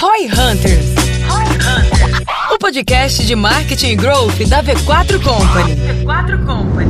Roy Hunters. O podcast de marketing e growth da V4 Company. V4 Company.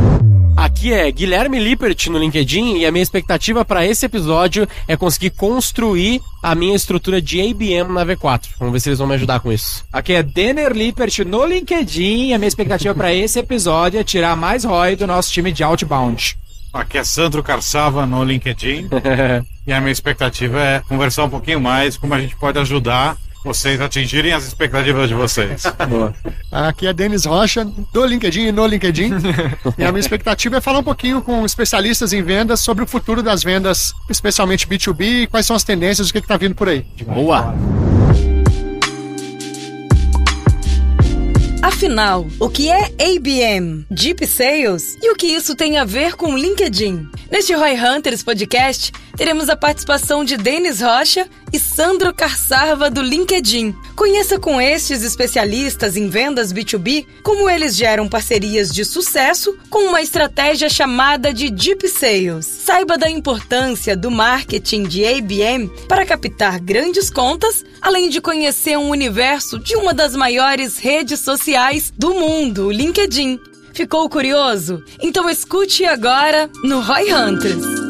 Aqui é Guilherme Lippert no LinkedIn e a minha expectativa para esse episódio é conseguir construir a minha estrutura de ABM na V4. Vamos ver se eles vão me ajudar com isso. Aqui é Denner Lippert no LinkedIn e a minha expectativa para esse episódio é tirar mais ROI do nosso time de outbound. Aqui é Sandro Carçava no LinkedIn. e a minha expectativa é conversar um pouquinho mais como a gente pode ajudar vocês atingirem as expectativas de vocês. Boa. Aqui é Denis Rocha, do LinkedIn e no LinkedIn. e a minha expectativa é falar um pouquinho com especialistas em vendas sobre o futuro das vendas, especialmente B2B, quais são as tendências, o que está vindo por aí. Boa! Afinal, o que é ABM, Deep Sales e o que isso tem a ver com LinkedIn? Neste Roy Hunters podcast, teremos a participação de Denis Rocha e Sandro Carçarva do LinkedIn. Conheça com estes especialistas em vendas B2B como eles geram parcerias de sucesso com uma estratégia chamada de Deep Sales. Saiba da importância do marketing de ABM para captar grandes contas, além de conhecer um universo de uma das maiores redes sociais do mundo, o LinkedIn. Ficou curioso? Então escute agora no Roy Hunters.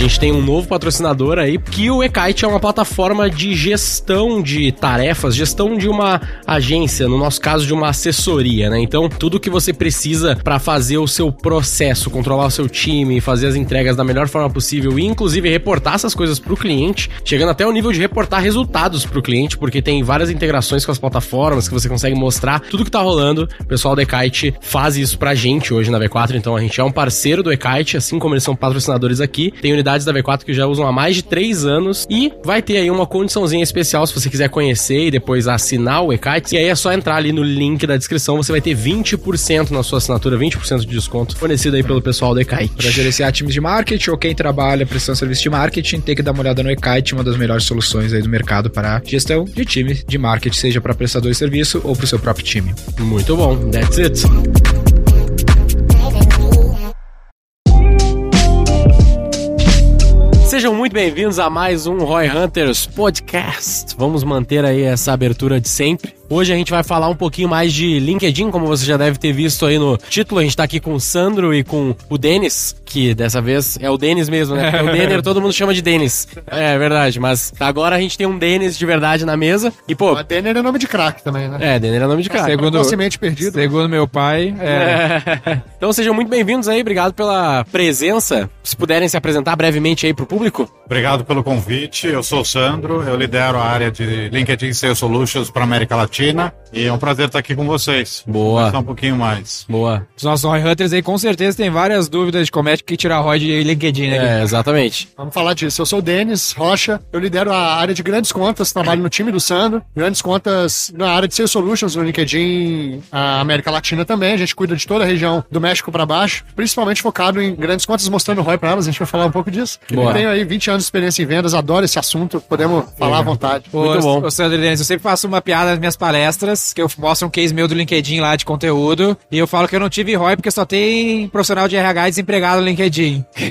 Gente tem um novo patrocinador aí, que o eKite é uma plataforma de gestão de tarefas, gestão de uma agência, no nosso caso de uma assessoria, né? Então, tudo que você precisa para fazer o seu processo, controlar o seu time, fazer as entregas da melhor forma possível e inclusive reportar essas coisas para o cliente, chegando até o nível de reportar resultados para o cliente, porque tem várias integrações com as plataformas que você consegue mostrar tudo que tá rolando. O pessoal do eKite faz isso pra gente hoje na V4, então a gente é um parceiro do eKite, assim como eles são patrocinadores aqui. Tem unidades da V4 que já usam há mais de 3 anos e vai ter aí uma condiçãozinha especial se você quiser conhecer e depois assinar o eKites. E aí é só entrar ali no link da descrição, você vai ter 20% na sua assinatura, 20% de desconto fornecido aí pelo pessoal do eKite. Para gerenciar times de marketing ou quem trabalha prestando serviço de marketing, tem que dar uma olhada no eKite, uma das melhores soluções aí do mercado para gestão de time de marketing, seja para prestador de serviço ou para o seu próprio time. Muito bom, that's it. Sejam muito bem-vindos a mais um Roy Hunters Podcast. Vamos manter aí essa abertura de sempre. Hoje a gente vai falar um pouquinho mais de LinkedIn, como você já deve ter visto aí no título. A gente tá aqui com o Sandro e com o Denis, que dessa vez é o Denis mesmo, né? Porque o Denner todo mundo chama de Denis. É verdade, mas agora a gente tem um Denis de verdade na mesa. E, pô. Mas Denner é nome de craque também, né? É, Denner é nome de craque. Segundo, semente perdido. Segundo meu pai. É. é. Então sejam muito bem-vindos aí, obrigado pela presença. Se puderem se apresentar brevemente aí pro público. Obrigado pelo convite. Eu sou o Sandro, eu lidero a área de LinkedIn Sales Solutions para América Latina. Latina. E é um prazer estar aqui com vocês. Boa. Conversar um pouquinho mais. Boa. Os nossos Roy Hunters aí com certeza tem várias dúvidas de como é que tirar ROI de LinkedIn, né? É, exatamente. Vamos falar disso. Eu sou o Denis Rocha, eu lidero a área de grandes contas, trabalho no time do Sandro. Grandes contas na área de Sales Solutions no LinkedIn, a América Latina também. A gente cuida de toda a região do México para baixo, principalmente focado em grandes contas, mostrando ROI para elas. A gente vai falar um pouco disso. Boa. Eu tenho aí 20 anos de experiência em vendas, adoro esse assunto, podemos falar à vontade. Muito bom. Ô, Sandro Denis, eu sempre faço uma piada nas minhas palestras que eu mostro um case meu do LinkedIn lá de conteúdo, e eu falo que eu não tive ROI porque só tem profissional de RH desempregado no LinkedIn.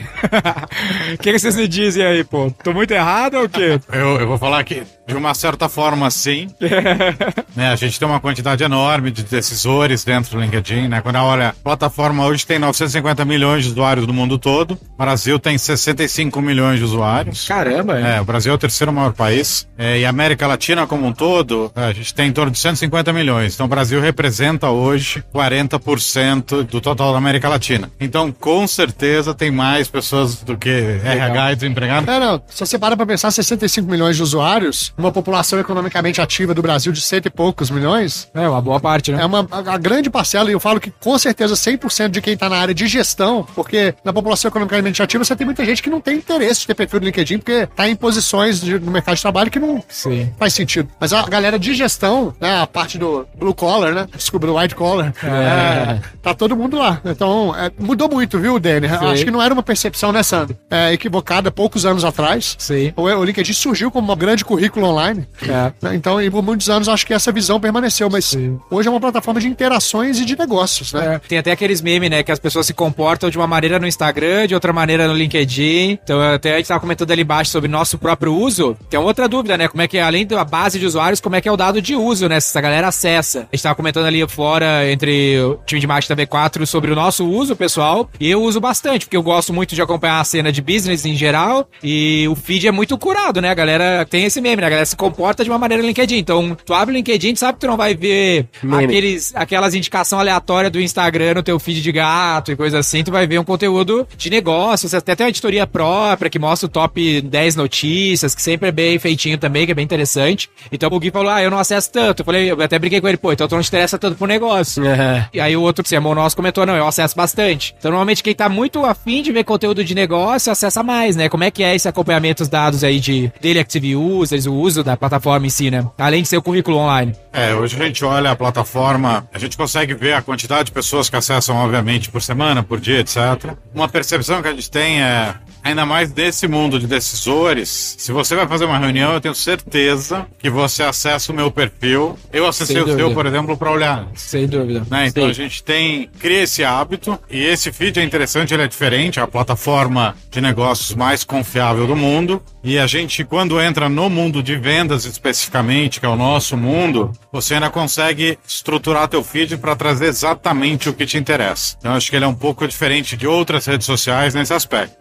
O que, que, vocês me dizem aí, pô? Tô muito errado ou o quê? Eu, eu vou falar que, de uma certa forma, sim. né, a gente tem uma quantidade enorme de decisores dentro do LinkedIn, né? Quando olha, a plataforma hoje tem 950 milhões de usuários no mundo todo, o Brasil tem 65 milhões de usuários. Caramba! É, o Brasil é o terceiro maior país. É, e a América Latina como um todo, a gente tem em torno de 150 150 milhões. Então o Brasil representa hoje 40% do total da América Latina. Então, com certeza, tem mais pessoas do que Legal. RH e desempregado. É, não. Se você para pra pensar, 65 milhões de usuários, uma população economicamente ativa do Brasil de cento e poucos milhões. É, uma boa parte, né? É uma a, a grande parcela, e eu falo que com certeza 100% de quem tá na área de gestão, porque na população economicamente ativa você tem muita gente que não tem interesse de ter perfil do LinkedIn, porque tá em posições de, no mercado de trabalho que não Sim. faz sentido. Mas a galera de gestão né? A parte do blue collar, né? Desculpa, do white collar. É, tá todo mundo lá. Então, é, mudou muito, viu, Danny? Acho que não era uma percepção, né, Sandro? É, equivocada poucos anos atrás. Sim. O, o LinkedIn surgiu como um grande currículo online. É. né? Então, e por muitos anos, acho que essa visão permaneceu. Mas hoje é uma plataforma de interações e de negócios, né? É. Tem até aqueles memes, né? Que as pessoas se comportam de uma maneira no Instagram, de outra maneira no LinkedIn. Então, até a gente tava comentando ali embaixo sobre nosso próprio uso. Tem outra dúvida, né? Como é que, é, além da base de usuários, como é que é o dado de uso, né? Se essa galera acessa. A gente tava comentando ali fora, entre o time de marketing da V4, sobre o nosso uso pessoal. E eu uso bastante, porque eu gosto muito de acompanhar a cena de business em geral. E o feed é muito curado, né? A galera tem esse meme, né? A galera se comporta de uma maneira no LinkedIn. Então, tu abre o LinkedIn, tu sabe que tu não vai ver Meme. aqueles, aquelas indicações aleatórias do Instagram no teu feed de gato e coisa assim. Tu vai ver um conteúdo de negócios. Até tem uma editoria própria que mostra o top 10 notícias, que sempre é bem feitinho também, que é bem interessante. Então o Gui falou: Ah, eu não acesso tanto. Eu falei, eu até brinquei com ele, pô, então tu não te interessa tanto pro negócio. É. E aí o outro CMO nosso comentou, não, eu acesso bastante. Então normalmente quem tá muito afim de ver conteúdo de negócio, acessa mais, né? Como é que é esse acompanhamento dos dados aí de Daily Active Users, o uso da plataforma em si, né? Além de ser o currículo online. É, hoje a gente olha a plataforma, a gente consegue ver a quantidade de pessoas que acessam, obviamente, por semana, por dia, etc. Uma percepção que a gente tem é, ainda mais desse mundo de decisores, se você vai fazer uma reunião, eu tenho certeza que você acessa o meu perfil. Eu acessei o seu, por exemplo, para olhar. Sem dúvida. né? Então Sim. a gente tem cria esse hábito e esse feed é interessante, ele é diferente, é a plataforma de negócios mais confiável do mundo. E a gente, quando entra no mundo de vendas especificamente, que é o nosso mundo, você ainda consegue estruturar teu feed para trazer exatamente o que te interessa. Então acho que ele é um pouco diferente de outras redes sociais nesse aspecto,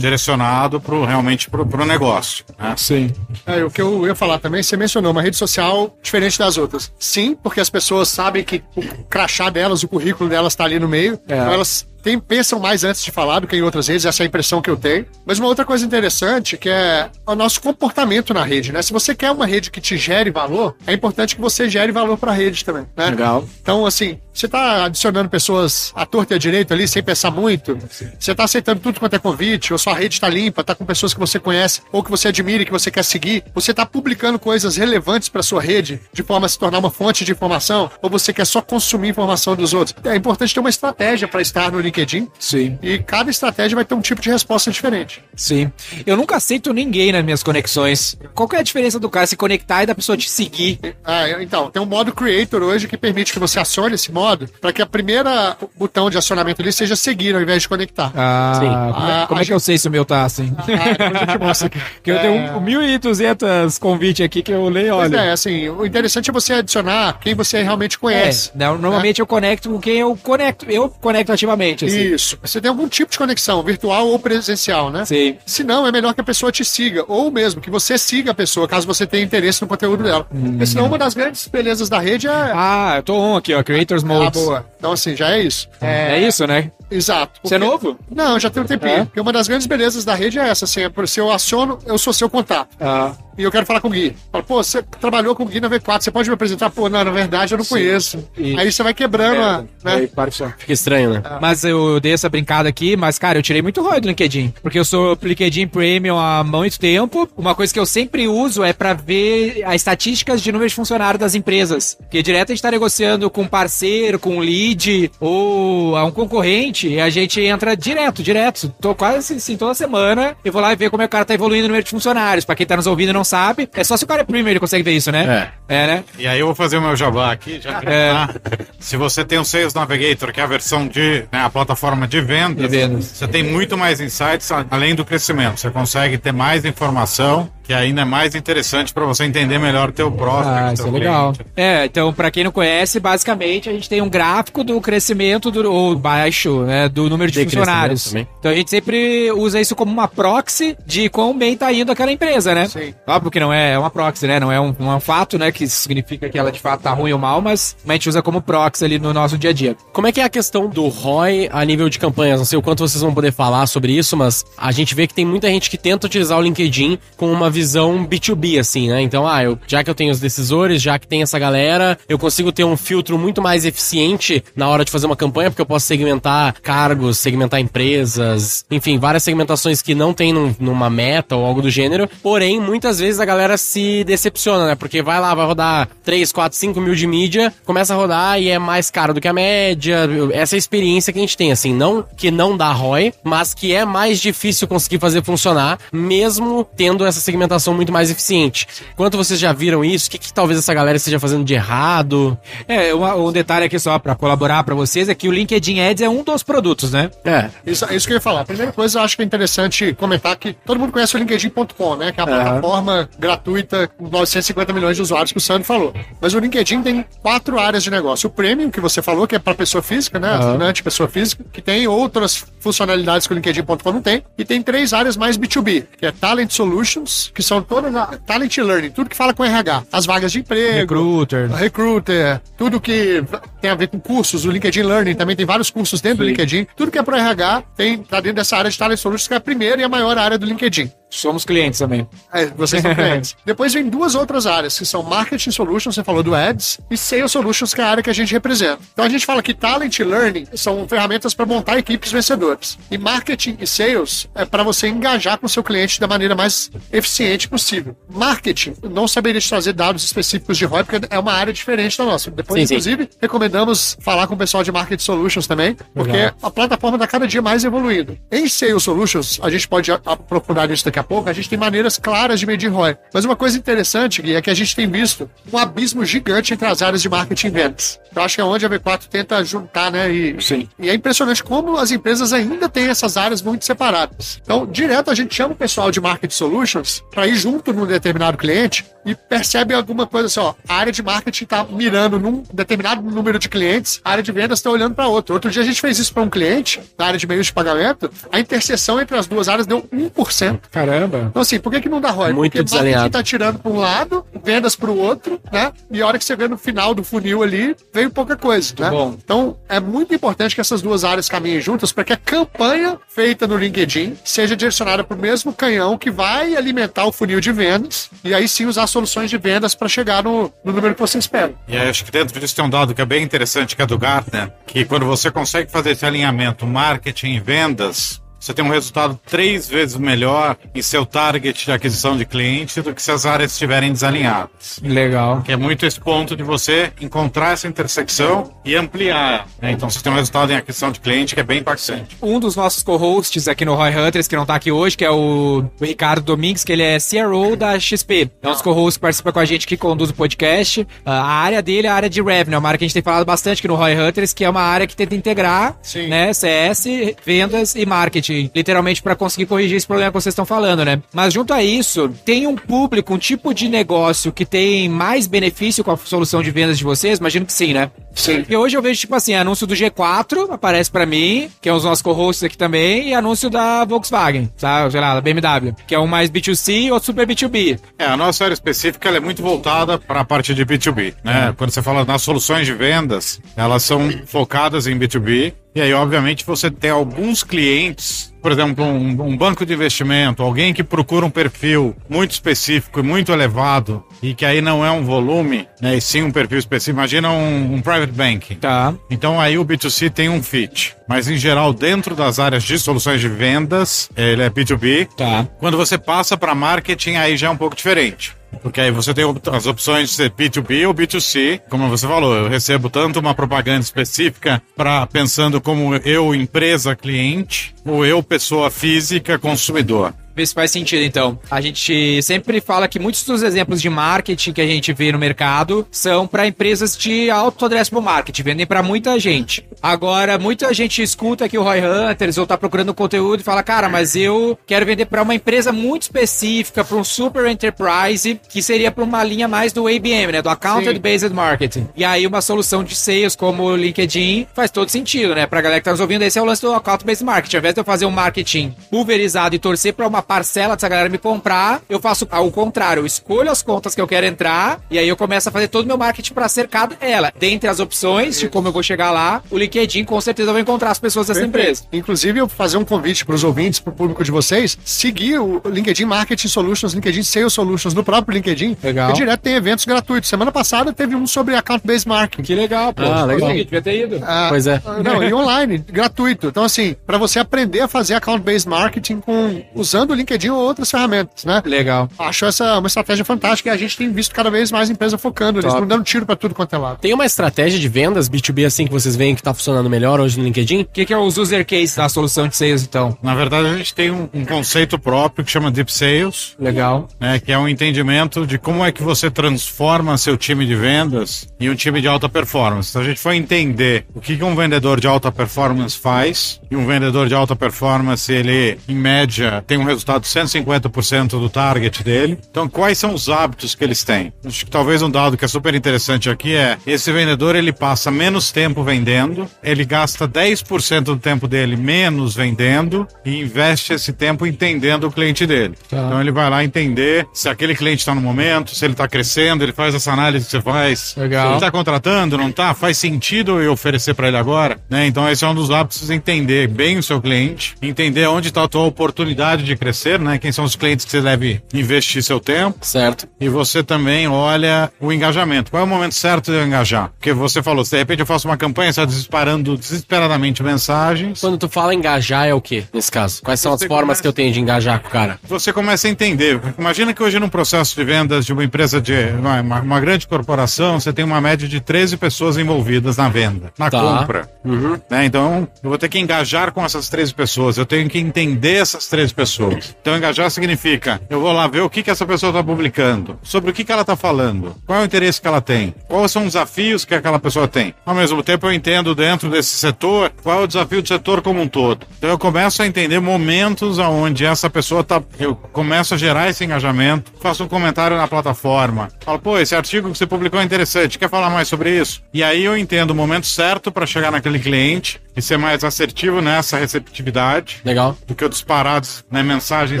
direcionado pro, realmente para o negócio. Né? Sim. É, o que eu ia falar também, você mencionou uma rede social diferente das outras. Sim, porque as pessoas sabem que o crachá delas, o currículo delas está ali no meio. É. Então elas têm, pensam mais antes de falar do que em outras redes, essa é a impressão que eu tenho. Mas uma outra coisa interessante que é o nosso comportamento na rede, né? Se você quer uma rede que te gere valor, é importante que você gere valor para a rede também, né? Legal. Então, assim, você tá adicionando pessoas à torta e à direita ali, sem pensar muito. Você tá aceitando tudo quanto é convite, ou sua rede tá limpa, tá com pessoas que você conhece, ou que você admira e que você quer seguir. Você tá publicando coisas relevantes para sua rede, de forma a se tornar uma fonte de informação, ou você quer só consumir informação dos outros. É importante ter uma estratégia para estar no LinkedIn, Sim. e cada estratégia vai ter um tipo de resposta diferente. Sim. Eu nunca aceito ninguém nas minhas conexões. Qual que é a diferença do cara se conectar e da pessoa te seguir? Ah, então, tem um modo Creator hoje que permite que você acione esse modo para que a primeira botão de acionamento ali seja seguir ao invés de conectar. Ah, Sim. como, é, Ah, como a é que eu sei se o meu tá assim? Ah, eu te mostro aqui. Porque eu tenho um, 1.200 convites aqui que eu nem Pois olho. é, assim, o interessante é você adicionar quem você realmente É, conhece. né, normalmente eu conecto com quem eu conecto. Eu conecto ativamente, assim. Isso. Você tem algum tipo de conexão, virtual ou presencial, né? Sim. Se não, é melhor que a pessoa te siga, ou mesmo que você siga a pessoa, caso você tenha interesse no conteúdo dela. Porque senão uma das grandes belezas da rede é. Ah, eu tô on aqui, ó. Creators Ah, Mode. boa. Então, assim, já é isso. É, isso, né? Exato. Você é Porque- novo? Não, já tem um tempinho. É? Porque uma das grandes belezas da rede é essa, assim, é por- se eu aciono, eu sou seu contato. Ah. E eu quero falar com o Gui. Fala, pô, você trabalhou com o Gui na V4, você pode me apresentar? Pô, não, na verdade eu não conheço. E- Aí você vai quebrando, a, né? Aí, para só. Fica estranho, né? Mas eu dei essa brincada aqui, mas, cara, eu tirei muito ROI do LinkedIn. Porque eu sou LinkedIn Premium há muito tempo. Uma coisa que eu sempre uso é pra ver as estatísticas de número de funcionários das empresas. Porque direto a gente tá negociando com um parceiro, com um lead ou a um concorrente, e a gente entra direto, direto. Tô quase assim, toda semana. Eu vou lá e ver como é que o cara tá evoluindo o número de funcionários. Pra quem tá nos ouvindo e não sabe, é só se o cara é Premium ele consegue ver isso, né? É. É, né? E aí eu vou fazer o meu jabá aqui, já que É. tá. Se você tem o Sales Navigator, que é a versão de, né, a plataforma de vendas, De vendas. você tem muito mais insights além do crescimento. Você consegue ter mais informação, que ainda é mais interessante para você entender melhor o teu prospect, Ah, teu isso é legal. cliente. É, então, pra quem não conhece, basicamente a gente tem um gráfico do crescimento do, ou baixo, né, do número de, De funcionários. Então a gente sempre usa isso como uma proxy de quão bem tá indo aquela empresa, né? Sim. Óbvio que não é, é uma proxy, né? Não é um, é um fato, né? Que significa que ela de fato tá ruim ou mal, mas a gente usa como proxy ali no nosso dia a dia. Como é que é a questão do ROI a nível de campanhas? Não sei o quanto vocês vão poder falar sobre isso, mas a gente vê que tem muita gente que tenta utilizar o LinkedIn com uma visão B2B, assim, né? Então, ah, eu, já que eu tenho os decisores, já que tem essa galera, eu consigo ter um filtro muito mais eficiente na hora de fazer uma campanha, porque eu posso segmentar cargos, segmentar empresas, enfim, várias segmentações que não tem num- numa meta ou algo do gênero. Porém, muitas vezes a galera se decepciona, né? Porque vai lá, vai rodar 3, 4, 5 mil de mídia, começa a rodar e é mais caro do que a média. Essa é a experiência que a gente tem, assim, não que não dá ROI, mas que é mais difícil conseguir fazer funcionar, mesmo tendo essa segmentação muito mais eficiente. Quanto vocês já viram isso? O que, que talvez essa galera esteja fazendo de errado? É, uma- um detalhe aqui só pra colaborar pra vocês é que o LinkedIn Ads é um dos produtos, né? É. Isso, é isso que eu ia falar. Primeira coisa, eu acho que é interessante comentar que todo mundo conhece o LinkedIn.com, né? Que é a plataforma gratuita com 950 milhões de usuários que o Sandro falou. Mas o LinkedIn tem quatro áreas de negócio. O Premium, que você falou, que é para pessoa física, né? Assinante, pessoa física, que tem outras funcionalidades que o LinkedIn.com não tem. E tem três áreas mais B2B, que é Talent Solutions, que são todas a Talent Learning, tudo que fala com RH. As vagas de emprego, Recruiter. Recruiter, tudo que tem a ver com cursos, o LinkedIn Learning também tem vários cursos dentro do LinkedIn. Tudo que é pro RH tem, tá dentro dessa área de Talent Solutions, que é a primeira e a maior área do LinkedIn. Somos clientes também. É, vocês são clientes. Depois vem duas outras áreas, que são Marketing Solutions, você falou do Ads, e Sales Solutions, que é a área que a gente representa. Então a gente fala que Talent e Learning são ferramentas para montar equipes vencedoras. E Marketing e Sales é para você engajar com o seu cliente da maneira mais eficiente possível. Marketing, não saberia te trazer dados específicos de ROI, porque é uma área diferente da nossa. Depois, Sim, sim. inclusive, recomendamos falar com o pessoal de Marketing Solutions também, porque a plataforma está cada dia mais evoluindo. Em Sales Solutions, a gente pode aprofundar nisso daqui a pouco, a gente tem maneiras claras de medir ROI. Mas uma coisa interessante, Gui, é que a gente tem visto um abismo gigante entre as áreas de marketing e vendas. Eu acho que é onde a V4 tenta juntar, né? E, Sim. e é impressionante como as empresas ainda têm essas áreas muito separadas. Então, direto a gente chama o pessoal de Marketing Solutions para ir junto num determinado cliente e percebe alguma coisa assim, ó, a área de marketing está mirando num determinado número de clientes, a área de vendas está olhando para outro. Outro dia a gente fez isso para um cliente, na área de meios de pagamento, a interseção entre as duas áreas deu 1%. Caramba. Então, assim, por que, que não dá ROI? Muito Porque desalinhado. marketing tá tirando para um lado, vendas para o outro, né? E a hora que você vê no final do funil ali, veio pouca coisa, né? bom. Então, é muito importante que essas duas áreas caminhem juntas para que a campanha feita no LinkedIn seja direcionada para o mesmo canhão que vai alimentar o funil de vendas e aí sim usar soluções de vendas para chegar no, no número que você espera. E aí, acho que dentro disso tem um dado que é bem interessante, que é do Gartner, que quando você consegue fazer esse alinhamento marketing e vendas, você tem um resultado três vezes melhor em seu target de aquisição de cliente do que se as áreas estiverem desalinhadas. Legal. Que é muito esse ponto de você encontrar essa intersecção e ampliar. né? Então você tem um resultado em aquisição de cliente que é bem impactante. Um dos nossos co-hosts aqui no Roy Hunters, que não tá aqui hoje, que é o Ricardo Domingues, que ele é CRO da XP. É um dos co-hosts que participa com a gente, que conduz o podcast. Ah, A área dele é a área de revenue, é uma área que a gente tem falado bastante aqui no Roy Hunters, que é uma área que tenta integrar Sim. né, CS, vendas e marketing, literalmente para conseguir corrigir esse problema que vocês estão falando, né? Mas junto a isso, tem um público, um tipo de negócio que tem mais benefício com a solução de vendas de vocês? Imagino que sim, né? Sim. E hoje eu vejo, tipo assim, anúncio do G4 aparece pra mim, que é um dos nossos co-hosts aqui também, e anúncio da Volkswagen, sabe? Sei lá, da BMW, que é um mais B2C e outro super B2B. É, a nossa área específica é muito voltada para a parte de B2B, né? Quando você fala nas soluções de vendas, elas são focadas em B2B. E aí, obviamente, você tem alguns clientes, por exemplo, um, um banco de investimento, alguém que procura um perfil muito específico e muito elevado, e que aí não é um volume, né? E sim um perfil específico. Imagina um, um private banking. Tá. Então aí o B2C tem um fit. Mas em geral, dentro das áreas de soluções de vendas, ele é B2B. Tá. Quando você passa para marketing, aí já é um pouco diferente. Porque aí você tem as opções de ser B2B ou B2C. Como você falou, eu recebo tanto uma propaganda específica para pensando como eu, empresa, cliente, ou eu, pessoa física, consumidor. Vê se faz sentido, então. A gente sempre fala que muitos dos exemplos de marketing que a gente vê no mercado são para empresas de alto addressable marketing, vendem para muita gente. Agora, muita gente escuta aqui o Roy Hunters ou tá procurando conteúdo e fala, cara, mas eu quero vender para uma empresa muito específica, para um super enterprise, que seria para uma linha mais do ABM, né? Do Accounted Based Marketing. E aí, uma solução de sales como o LinkedIn faz todo sentido, né? Pra galera que tá nos ouvindo, esse é o lance do Account Based Marketing. Ao invés de eu fazer um marketing pulverizado e torcer para uma parcela dessa galera me comprar, eu faço ao contrário. Eu escolho as contas que eu quero entrar e aí eu começo a fazer todo o meu marketing para cercar ela. Dentre as opções de como eu vou chegar lá, o LinkedIn com certeza vai encontrar as pessoas dessa empresa. Inclusive, eu fazer um convite para os ouvintes, para o público de vocês, seguir o LinkedIn Marketing Solutions, LinkedIn Sales Solutions no próprio LinkedIn. Legal. E direto tem eventos gratuitos. Semana passada teve um sobre Account Based Marketing. Que legal, pô. Ah, legal. Devia ter ido. Ah, Pois é. Não, e online, gratuito. Então, assim, para você aprender a fazer account-based marketing com, usando o LinkedIn ou outras ferramentas, né? Legal. Acho essa uma estratégia fantástica e a gente tem visto cada vez mais empresas focando nisso, Top. não dando tiro pra tudo quanto é lado. Tem uma estratégia de vendas B2B assim que vocês veem que tá funcionando melhor hoje no LinkedIn? O que, que é os user case da solução de sales, então? Na verdade, a gente tem um, um conceito próprio que chama Deep Sales, Legal. né, que é um entendimento de como é que você transforma seu time de vendas em um time de alta performance. Então a gente foi entender o que, que um vendedor de alta performance faz, e um vendedor de alta performance, ele, em média, tem um resultado de 150% do target dele. Então, quais são os hábitos que eles têm? Acho que talvez um dado que é super interessante aqui é, esse vendedor, ele passa menos tempo vendendo, ele gasta 10% do tempo dele menos vendendo e investe esse tempo entendendo o cliente dele. Então ele vai lá entender se aquele cliente está no momento, se ele está crescendo, ele faz essa análise que você faz. Legal. Se ele está contratando, não está? Faz sentido eu oferecer para ele agora? Né? Então esse é um dos hábitos, entender bem o seu cliente, entender onde está a tua oportunidade de crescer, né? Quem são os clientes que você deve investir seu tempo. Certo. E você também olha o engajamento. Qual é o momento certo de eu engajar? Porque você falou, se de repente eu faço uma campanha, está disparando desesperadamente mensagens. Quando tu fala engajar é o que nesse caso? Quais são as Você formas começa- que eu tenho de engajar com o cara? você começa a entender. Imagina que hoje num processo de vendas de uma empresa de uma, uma- uma grande corporação, você tem uma média de 13 pessoas envolvidas na venda, na Tá. compra. Uhum. né? Então, eu vou ter que engajar com essas 13 pessoas, eu tenho que entender essas 13 pessoas. Então, engajar significa, eu vou lá ver o que, que essa pessoa está publicando, sobre o que, que ela está falando, qual é o interesse que ela tem, quais são os desafios que aquela pessoa tem. Ao mesmo tempo, eu entendo dentro desse setor qual é o desafio do setor como um todo. Então, eu começo a entender momentos onde essa pessoa está. Eu começo a gerar esse engajamento, faço um comentário na plataforma, falo, pô, esse artigo que você publicou é interessante, quer falar mais sobre isso? E aí eu entendo o momento certo para chegar naquele cliente e ser mais assertivo nessa receptividade Legal. do que eu disparar né, mensagens.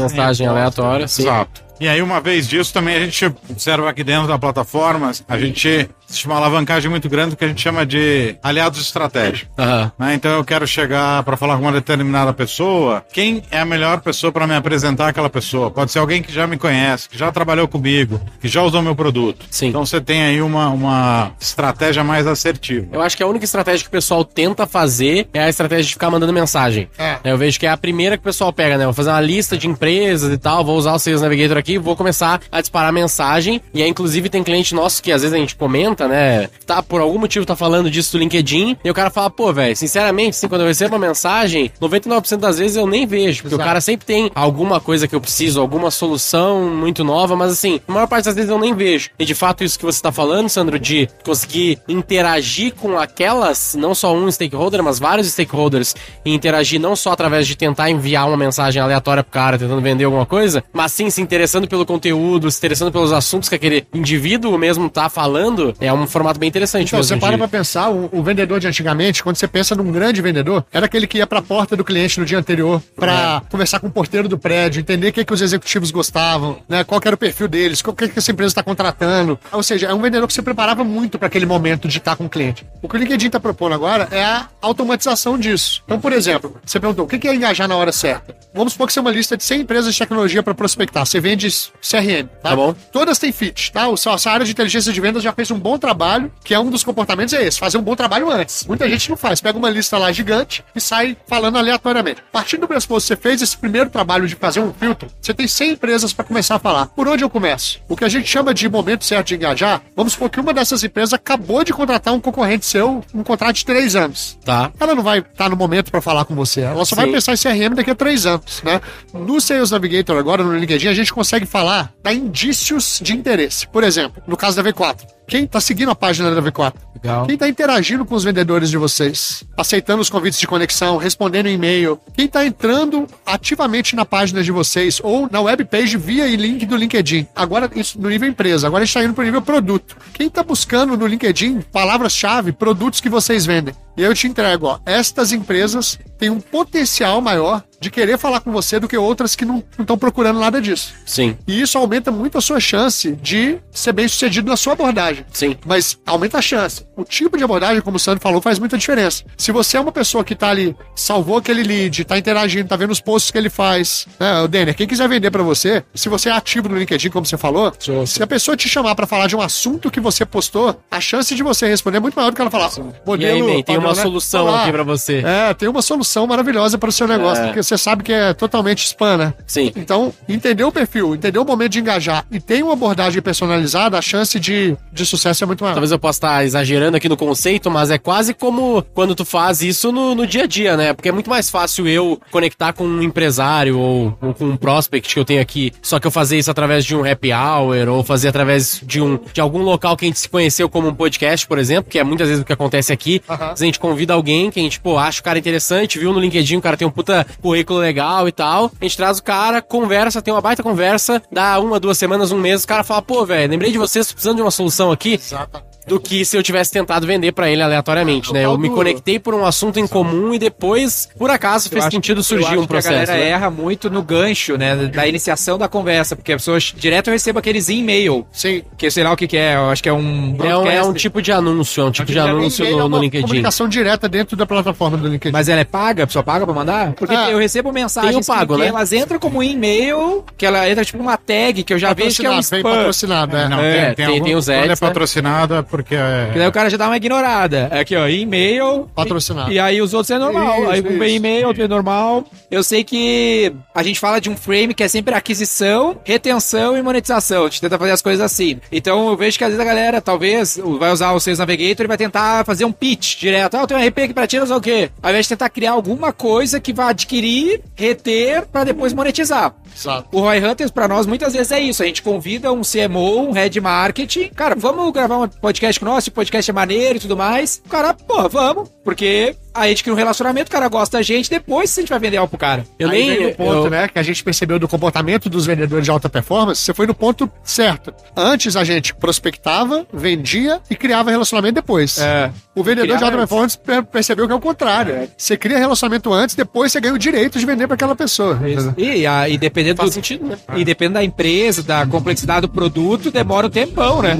Mensagem aleatória, sim. Exato. E aí, uma vez disso, também a gente observa aqui dentro da plataforma, a gente existe uma alavancagem muito grande que a gente chama de aliados estratégicos. Aham. né? Então eu quero chegar para falar com uma determinada pessoa. Quem é a melhor pessoa para me apresentar aquela pessoa? Pode ser alguém que já me conhece, que já trabalhou comigo, que já usou meu produto. Sim. Então você tem aí uma, uma estratégia mais assertiva. Eu acho que a única estratégia que o pessoal tenta fazer é a estratégia de ficar mandando mensagem. É. Eu vejo que é a primeira que o pessoal pega, né? Vou fazer uma lista de empresas e tal, vou usar o Sales Navigator aqui, vou começar a disparar mensagem. E aí, inclusive, tem cliente nosso que às vezes a gente comenta, né? Tá, por algum motivo tá falando disso do LinkedIn, e o cara fala, pô, velho, sinceramente, assim, quando eu recebo uma mensagem, 99% das vezes eu nem vejo, porque o Exato. cara sempre tem alguma coisa que eu preciso, alguma solução muito nova, mas assim, a maior parte das vezes eu nem vejo. E de fato, isso que você tá falando, Sandro, de conseguir interagir com aquelas, não só um stakeholder, mas vários stakeholders, e interagir não só através de tentar enviar uma mensagem aleatória pro cara tentando vender alguma coisa, mas sim se interessando pelo conteúdo, se interessando pelos assuntos que aquele indivíduo mesmo tá falando, é um formato bem interessante Então, você para de- pra pensar, o, o vendedor de antigamente, quando você pensa num grande vendedor, era aquele que ia pra porta do cliente no dia anterior pra conversar com o porteiro do prédio, entender o que, que os executivos gostavam, né? Qual era o perfil deles, qual que, que essa empresa está contratando. Ou seja, é um vendedor que se preparava muito para aquele momento de estar com o cliente. O que o LinkedIn está propondo agora é a automatização disso. Então, por exemplo, você perguntou o que é engajar na hora certa. Vamos supor que você é uma lista de 100 empresas de tecnologia para prospectar. Você vende CRM, tá? Tá bom. Todas têm fit, tá? O- A sua área de inteligência de vendas já fez um bom trabalho, que é um dos comportamentos é esse, fazer um bom trabalho antes. Muita gente não faz, pega uma lista lá gigante e sai falando aleatoriamente. Partindo do pressuposto que você fez esse primeiro trabalho de fazer um filtro, você tem 100 empresas para começar a falar. Por onde eu começo? O que a gente chama de momento certo de engajar, vamos supor que uma dessas empresas acabou de contratar um concorrente seu, um contrato de 3 anos. Tá. Ela não vai estar no momento para falar com você. Ela só vai Sim. pensar em CRM daqui a três anos, né? No Sales Navigator agora, no LinkedIn, a gente consegue falar da indícios de interesse. Por exemplo, no caso da V4. Quem está seguindo a página da V4? Legal. Quem está interagindo com os vendedores de vocês? Aceitando os convites de conexão, respondendo e-mail? Quem está entrando ativamente na página de vocês ou na webpage via link do LinkedIn? Agora, isso no nível empresa. Agora a gente está indo para o nível produto. Quem está buscando no LinkedIn palavras-chave, produtos que vocês vendem? E eu te entrego, ó, estas empresas têm um potencial maior de querer falar com você do que outras que não estão procurando nada disso. Sim, E isso aumenta muito a sua chance de ser bem sucedido na sua abordagem. sim. Mas aumenta a chance. O tipo de abordagem, como o Sandro falou, faz muita diferença. Se você é uma pessoa que tá ali, salvou aquele lead, tá interagindo, tá vendo os posts que ele faz, né, o Denner, quem quiser vender pra você, se você é ativo no LinkedIn, como você falou, Sou. se a pessoa te chamar pra falar de um assunto que você postou, a chance de você responder é muito maior do que ela falar. E aí, Modelo man, tem uma uma né? solução Olá. aqui pra você. É, tem uma solução maravilhosa para o seu negócio, É. porque você sabe que é totalmente spam, né? Sim. Então, entender o perfil, entender o momento de engajar e tem uma abordagem personalizada, a chance de, de sucesso é muito maior. Talvez eu possa estar exagerando aqui no conceito, mas é quase como quando tu faz isso no, no dia a dia, né? Porque é muito mais fácil eu conectar com um empresário ou, ou com um prospect que eu tenho aqui, só que eu fazer isso através de um happy hour ou fazer através de um de algum local que a gente se conheceu como um podcast, por exemplo, que é muitas vezes o que acontece aqui. Aham. A gente convida alguém que a gente, pô, acha o cara interessante, viu no LinkedIn, o cara tem um puta currículo legal e tal. A gente traz o cara, conversa, tem uma baita conversa, dá uma, duas semanas, um mês, o cara fala, pô, velho, lembrei de vocês, precisando de uma solução aqui Exato. Do que se eu tivesse tentado vender pra ele aleatoriamente, É, o né? Eu me conectei por um assunto em comum e depois, por acaso, fez Eu sentido eu surgir um que A processo. galera né? erra muito no gancho, né? Da iniciação da conversa, porque as pessoas direto recebem aqueles e-mail, Sim. que sei lá o que, que é, eu acho que é um. É um, é um tipo de anúncio, é um tipo de tipo de anúncio E-mail é no, no uma LinkedIn. comunicação direta dentro da plataforma do LinkedIn. Mas ela é paga? A pessoa paga pra mandar? Porque Ah, eu recebo mensagens o pago, que né? elas entram como um e-mail, que ela entra tipo uma tag, que eu já vejo que é um spam. patrocinado, é. Não, É, tem, tem, tem- tem os quando ads, é né? patrocinada porque é... Que daí o cara já dá uma ignorada. É Aqui, ó, e-mail. Patrocinado. E, e aí os outros é normal. Isso, aí um vem isso. e-mail, outro é normal. Eu sei que a gente fala de um frame que é sempre aquisição, retenção e monetização. A gente tenta fazer as coisas assim. Então eu vejo que às vezes a galera, talvez, vai usar o Sales Navigator e vai tentar fazer um pitch direto. Ah, eu tenho um RP aqui pra ti, não sei o quê. Ao invés de tentar criar alguma coisa que vai adquirir, reter, pra depois monetizar. Exato. O Roy Hunters, pra nós, muitas vezes é isso. A gente convida um CMO, um head marketing. Cara, vamos gravar um podcast com nós, esse podcast é maneiro e tudo mais. O cara, pô, vamos. Porque a gente cria um relacionamento, o cara gosta da gente, depois a gente vai vender algo pro cara. Eu Aí nem. vem no ponto, eu- né, que a gente percebeu do comportamento dos vendedores de alta performance, você foi no ponto certo. Antes a gente prospectava, vendia e criava relacionamento depois. É. O vendedor Criava de alta performance per- percebeu que é o contrário. Você cria relacionamento antes, depois você ganha o direito de vender para aquela pessoa. E, a- e dependendo Faz do, sentido, né? E dependendo da empresa, da complexidade do produto, demora um tempão, né?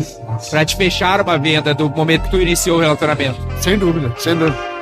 Pra te fechar uma venda do momento que tu iniciou o relacionamento. Sem dúvida, sem dúvida.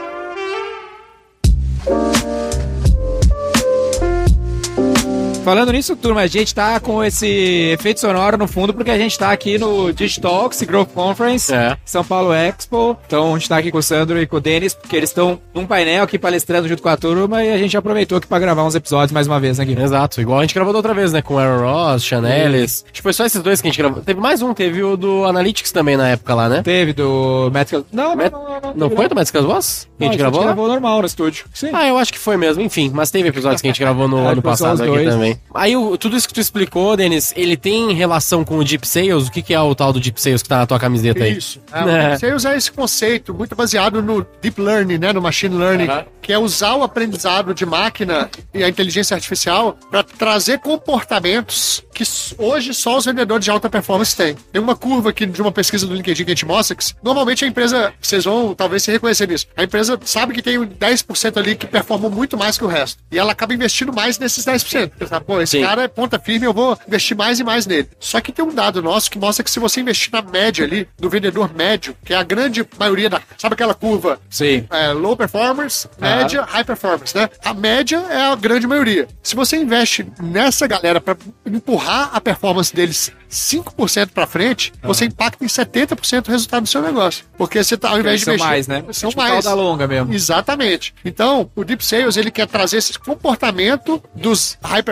Falando nisso, turma, a gente tá com esse efeito sonoro no fundo porque a gente tá aqui no Digitalks Growth Conference, É. São Paulo Expo. Então a gente tá aqui com o Sandro e com o Denis, porque eles estão num painel aqui palestrando junto com a turma e a gente aproveitou aqui pra gravar uns episódios mais uma vez aqui. Exato, igual a gente gravou da outra vez, né? Com Aaron Ross, Chanelis. Acho que foi só esses dois que a gente gravou. Teve mais um, teve o do Analytics também na época lá, né? Teve do Medical... Não, Met- não, não, não. Não foi do Médicas Voz? Que a gente gravou? lá? gravou normal no estúdio. Sim. Ah, eu acho que foi mesmo. Enfim, mas teve episódios que a gente gravou no É, ano passado aqui dois. Também. Aí, o- tudo isso que tu explicou, Denis, ele tem relação com o Deep Sales? O que, que é o tal do Deep Sales que tá na tua camiseta aí? Isso. É, Você usa esse conceito muito baseado no deep learning, né, no machine learning, que é usar o aprendizado de máquina e a inteligência artificial para trazer comportamentos que hoje só os vendedores de alta performance têm. Tem uma curva aqui de uma pesquisa do LinkedIn que a gente mostra que normalmente a empresa, vocês vão talvez se reconhecer nisso. A empresa sabe que tem um 10% ali que performam muito mais que o resto. E ela acaba investindo mais nesses 10%. Você sabe, Pô, esse Sim. cara é ponta firme, eu vou investir mais e mais nele. Só que tem um dado nosso que mostra que se você investir na média ali, no vendedor médio, que é a grande maioria da. Sabe aquela curva? Sim. É, low performance, média, high performance, né? A média é a grande maioria. Se você investe nessa galera para empurrar a performance deles 5% para frente, você impacta em 70% o resultado do seu negócio. Porque você tá, ao invés de São investir. mais, né? São Tipo mais. longa mesmo. Exatamente. Então, o Deep Sales ele quer trazer esse comportamento dos high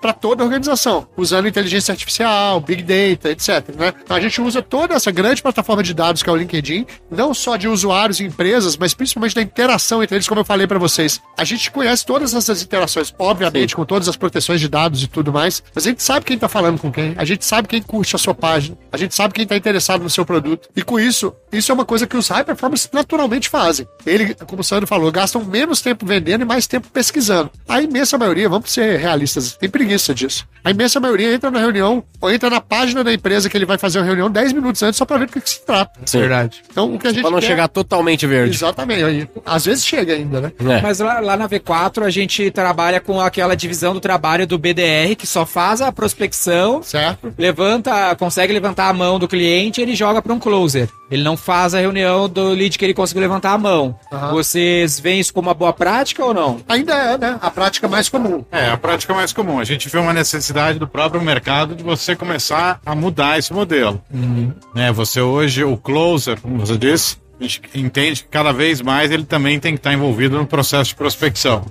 para toda a organização, usando inteligência artificial, big data, etc. Né? Então, a gente usa toda essa grande plataforma de dados que é o LinkedIn, não só de usuários e empresas, mas principalmente da interação entre eles, como eu falei para vocês. A gente conhece todas essas interações, obviamente, com todas as proteções de dados e tudo mais, mas a gente sabe quem tá falando com quem, a gente sabe quem curte a sua página, a gente sabe quem tá interessado no seu produto. E com isso, isso é uma coisa que os high performers naturalmente fazem. Ele, como o Sandro falou, gastam menos tempo vendendo e mais tempo pesquisando. A imensa maioria, vamos ser realistas, tem preguiça disso. A imensa maioria entra na reunião ou entra na página da empresa que ele vai fazer a reunião 10 minutos antes só para ver do que, que se trata. Sim. Verdade. Então, o que a gente Pra não quer... chegar totalmente verde. Exatamente. aí, Às vezes chega ainda, né? É. Mas lá, lá na V4 a gente trabalha com aquela divisão do trabalho do BDR que só faz a prospecção, Certo? levanta, consegue levantar a mão do cliente, ele joga para um closer. Ele não faz a reunião do lead que ele conseguiu levantar a mão. Aham. Vocês veem isso como uma boa prática ou não? Ainda é, né? A prática mais comum. É, a prática mais comum. A gente vê uma necessidade do próprio mercado de você começar a mudar esse modelo. Uhum. Né, você hoje, o closer, como você disse, a gente entende que cada vez mais ele também tem que estar envolvido no processo de prospecção.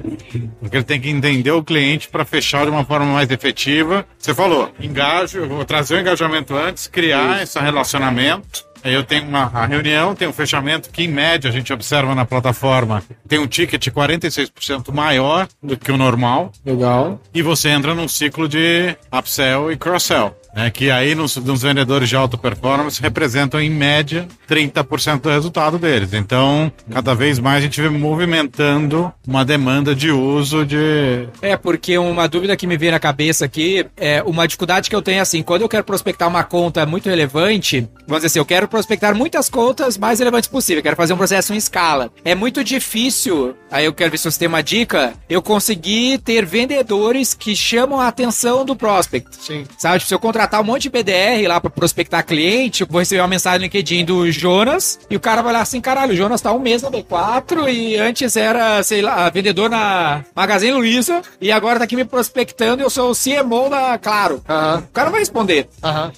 Porque ele tem que entender o cliente para fechar de uma forma mais efetiva. Você falou, engajo, vou trazer o engajamento antes, criar esse relacionamento. Aí eu tenho uma a reunião, tem um fechamento que, em média, a gente observa na plataforma, tem um ticket 46% maior do que o normal. Legal. E você entra num ciclo de upsell e cross-sell. Né, que aí nos, nos vendedores de alta performance representam em média 30% do resultado deles. Então, cada vez mais a gente vê movimentando uma demanda de uso de. É, porque uma dúvida que me veio na cabeça aqui é uma dificuldade que eu tenho assim, quando eu quero prospectar uma conta muito relevante, vamos dizer assim, eu quero prospectar muitas contas mais relevantes possível, quero fazer um processo em escala. É muito difícil, aí eu quero ver se você tem uma dica, eu conseguir ter vendedores que chamam a atenção do prospect. Sim. Sabe, tipo, se eu contratar um monte de BDR lá pra prospectar cliente, eu vou receber uma mensagem no LinkedIn do Jonas, e o cara vai olhar assim, caralho, o Jonas tá um mês na B4 e antes era, sei lá, vendedor na Magazine Luiza e agora tá aqui me prospectando e eu sou o CMO da Claro. O cara vai responder.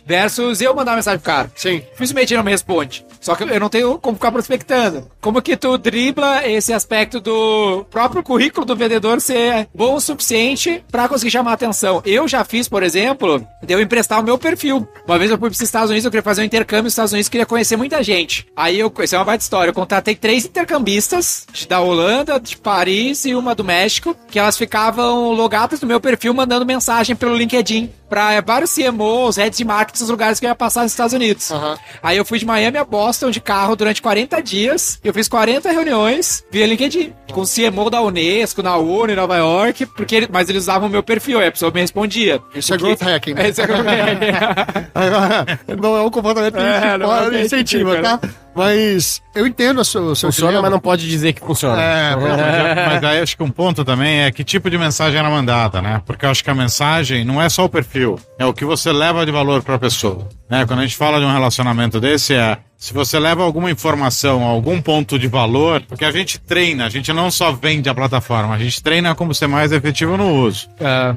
Versus eu mandar uma mensagem pro cara. Sim. Dificilmente ele não me responde. Só que eu não tenho como ficar prospectando. Como que tu dribla esse aspecto do próprio currículo do vendedor ser bom o suficiente pra conseguir chamar a atenção? Eu já fiz, por exemplo, de eu emprestar o meu perfil. Uma vez eu fui pros Estados Unidos, eu queria fazer um intercâmbio nos Estados Unidos, queria conhecer muita gente. Aí eu, isso é uma baita história, eu contratei três intercambistas da Holanda, de Paris e uma do México, que elas ficavam logadas no meu perfil mandando mensagem pelo LinkedIn pra vários CMOs, heads de marketing dos lugares que eu ia passar nos Estados Unidos. Aham. Aí eu fui de Miami a Boston de carro durante 40 dias. Eu fiz 40 reuniões via LinkedIn. Com o CMO da Unesco, na UNE, Nova York. Porque ele- mas eles usavam o meu perfil, aí a pessoa me respondia. Isso é growth hacking. né? Esse é growth hacking. Não é um comportamento que a gente É, não é o que a pode gente incentiva, tá? Mas eu entendo a sua, o seu Funciona, dilema. mas não pode dizer que funciona. É, Mas aí acho que um ponto também é que tipo de mensagem era mandada, né? Porque eu acho que a mensagem não é só o perfil, é o que você leva de valor para a pessoa. Né? Quando a gente fala de um relacionamento desse, é se você leva alguma informação, algum ponto de valor, porque a gente treina, a gente não só vende a plataforma, a gente treina como ser mais efetivo no uso.